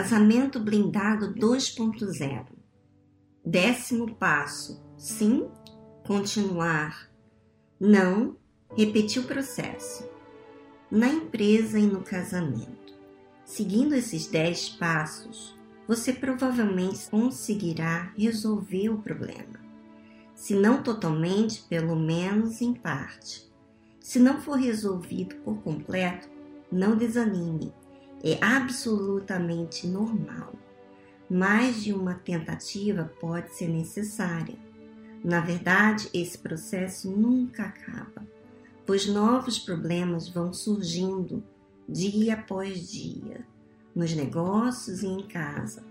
Casamento blindado 2.0. Décimo passo: sim, continuar, não, repetir o processo. Na empresa e no casamento. Seguindo esses 10 passos, você provavelmente conseguirá resolver o problema. Se não totalmente, pelo menos em parte. Se não for resolvido por completo, não desanime é absolutamente normal. Mais de uma tentativa pode ser necessária. Na verdade, esse processo nunca acaba, pois novos problemas vão surgindo dia após dia, nos negócios e em casa,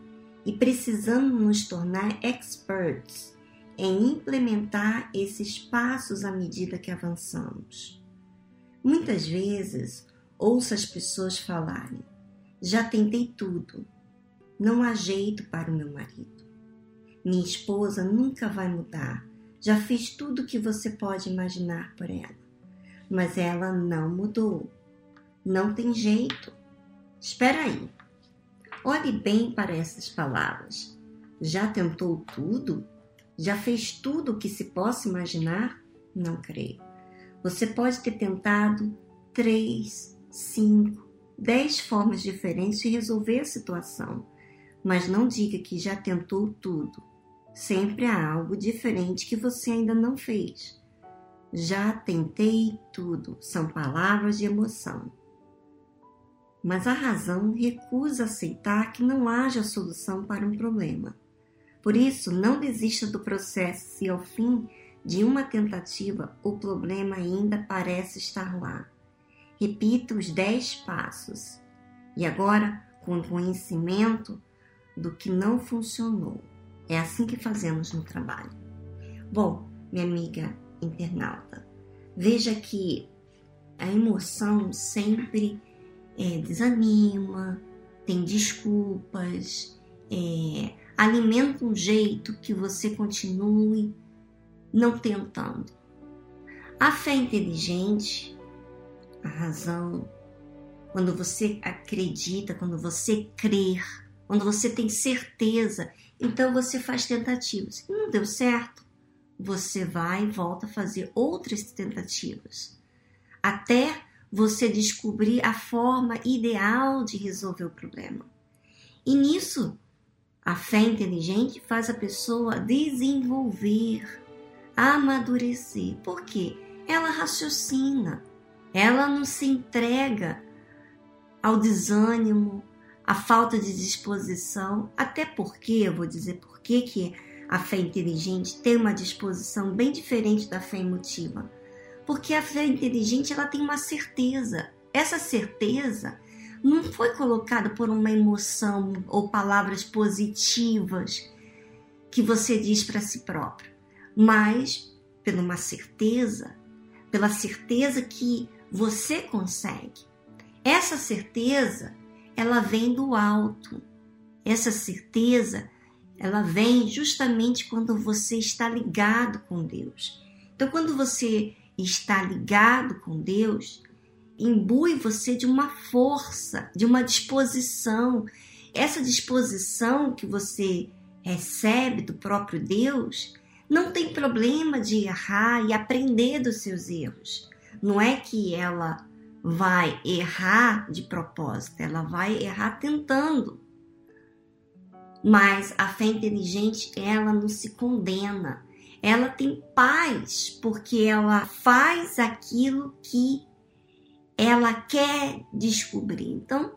e precisamos nos tornar experts em implementar esses passos à medida que avançamos. Muitas vezes ouço as pessoas falarem: já tentei tudo. Não há jeito para o meu marido. Minha esposa nunca vai mudar. Já fiz tudo o que você pode imaginar por ela. Mas ela não mudou. Não tem jeito. Espera aí. Olhe bem para essas palavras. Já tentou tudo? Já fez tudo o que se possa imaginar? Não creio. Você pode ter tentado três, cinco, dez formas diferentes de resolver a situação, mas não diga que já tentou tudo. Sempre há algo diferente que você ainda não fez. Já tentei tudo são palavras de emoção. Mas a razão recusa aceitar que não haja solução para um problema. Por isso, não desista do processo se ao fim de uma tentativa o problema ainda parece estar lá. Repita os dez passos. E agora, com o conhecimento do que não funcionou. É assim que fazemos no trabalho. Bom, minha amiga internauta, veja que a emoção sempre é, desanima, tem desculpas, é, alimenta um jeito que você continue não tentando. A fé inteligente a razão, quando você acredita, quando você crer, quando você tem certeza, então você faz tentativas. E não deu certo, você vai e volta a fazer outras tentativas. Até você descobrir a forma ideal de resolver o problema. E nisso, a fé inteligente faz a pessoa desenvolver, amadurecer. Por quê? Ela raciocina, ela não se entrega ao desânimo, à falta de disposição, até porque, eu vou dizer por que a fé inteligente tem uma disposição bem diferente da fé emotiva. Porque a fé inteligente ela tem uma certeza. Essa certeza não foi colocada por uma emoção ou palavras positivas que você diz para si próprio, mas pela uma certeza, pela certeza que você consegue. Essa certeza, ela vem do alto. Essa certeza, ela vem justamente quando você está ligado com Deus. Então, quando você está ligado com Deus, imbui você de uma força, de uma disposição. Essa disposição que você recebe do próprio Deus, não tem problema de errar e aprender dos seus erros. Não é que ela vai errar de propósito, ela vai errar tentando. Mas a fé inteligente, ela não se condena. Ela tem paz, porque ela faz aquilo que ela quer descobrir. Então,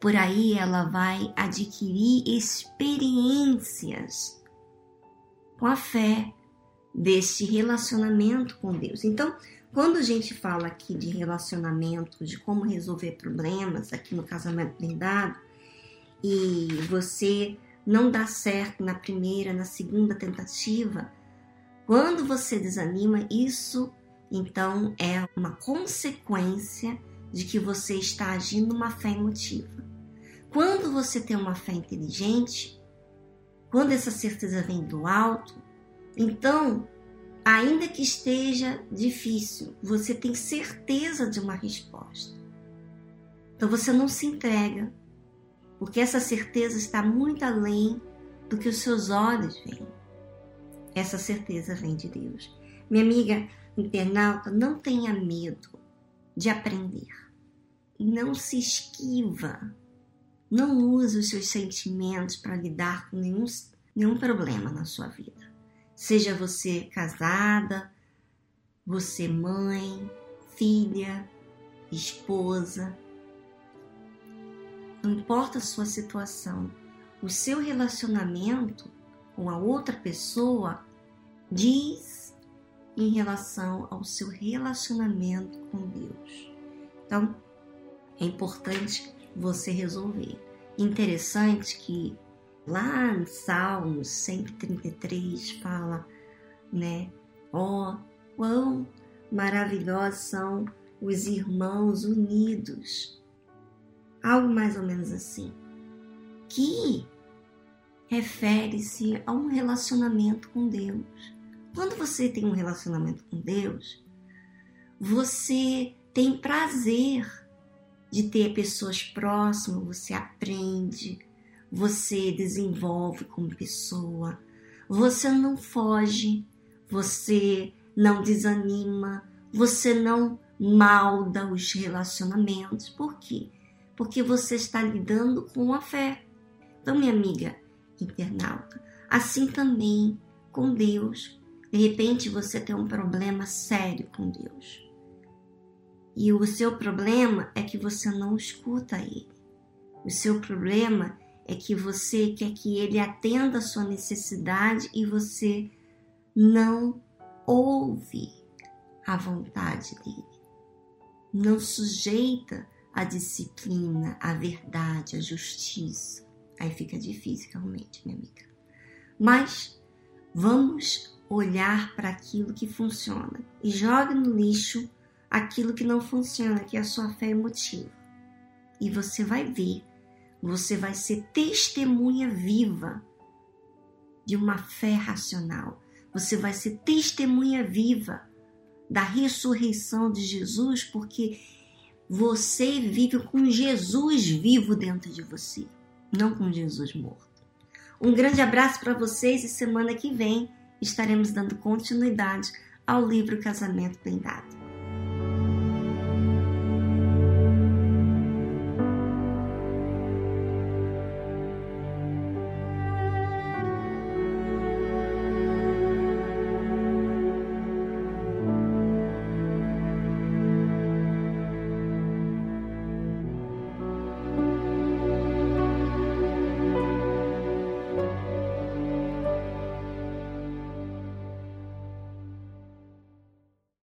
por aí ela vai adquirir experiências com a fé desse relacionamento com Deus. Então, quando a gente fala aqui de relacionamento, de como resolver problemas aqui no casamento blindado, e você não dá certo na primeira, na segunda tentativa, quando você desanima, isso então é uma consequência de que você está agindo uma fé emotiva. Quando você tem uma fé inteligente, quando essa certeza vem do alto, então ainda que esteja difícil, você tem certeza de uma resposta. Então você não se entrega, porque essa certeza está muito além do que os seus olhos veem. Essa certeza vem de Deus. Minha amiga internauta, não tenha medo de aprender. Não se esquiva. Não use os seus sentimentos para lidar com nenhum, nenhum problema na sua vida. Seja você casada, você mãe, filha, esposa. Não importa a sua situação, o seu relacionamento com a outra pessoa diz em relação ao seu relacionamento com Deus. Então, é importante você resolver. Interessante que lá em Salmos 133 fala, né? Ó, oh, quão maravilhosos são os irmãos unidos. Algo mais ou menos assim. Que refere-se a um relacionamento com Deus. Quando você tem um relacionamento com Deus, você tem prazer de ter pessoas próximas, você aprende, você desenvolve como pessoa, você não foge, você não desanima, você não malda os relacionamentos. Por quê? Porque você está lidando com a fé. Então, minha amiga internauta, assim também com Deus. De repente você tem um problema sério com Deus. E o seu problema é que você não escuta Ele. O seu problema é que você quer que Ele atenda a sua necessidade e você não ouve a vontade dele. Não sujeita a disciplina, a verdade, a justiça. Aí fica difícil realmente, minha amiga. Mas vamos olhar para aquilo que funciona e jogue no lixo aquilo que não funciona, que é a sua fé emotiva. E você vai ver, você vai ser testemunha viva de uma fé racional, você vai ser testemunha viva da ressurreição de Jesus, porque você vive com Jesus vivo dentro de você, não com Jesus morto. Um grande abraço para vocês e semana que vem estaremos dando continuidade ao livro Casamento Bem Dado.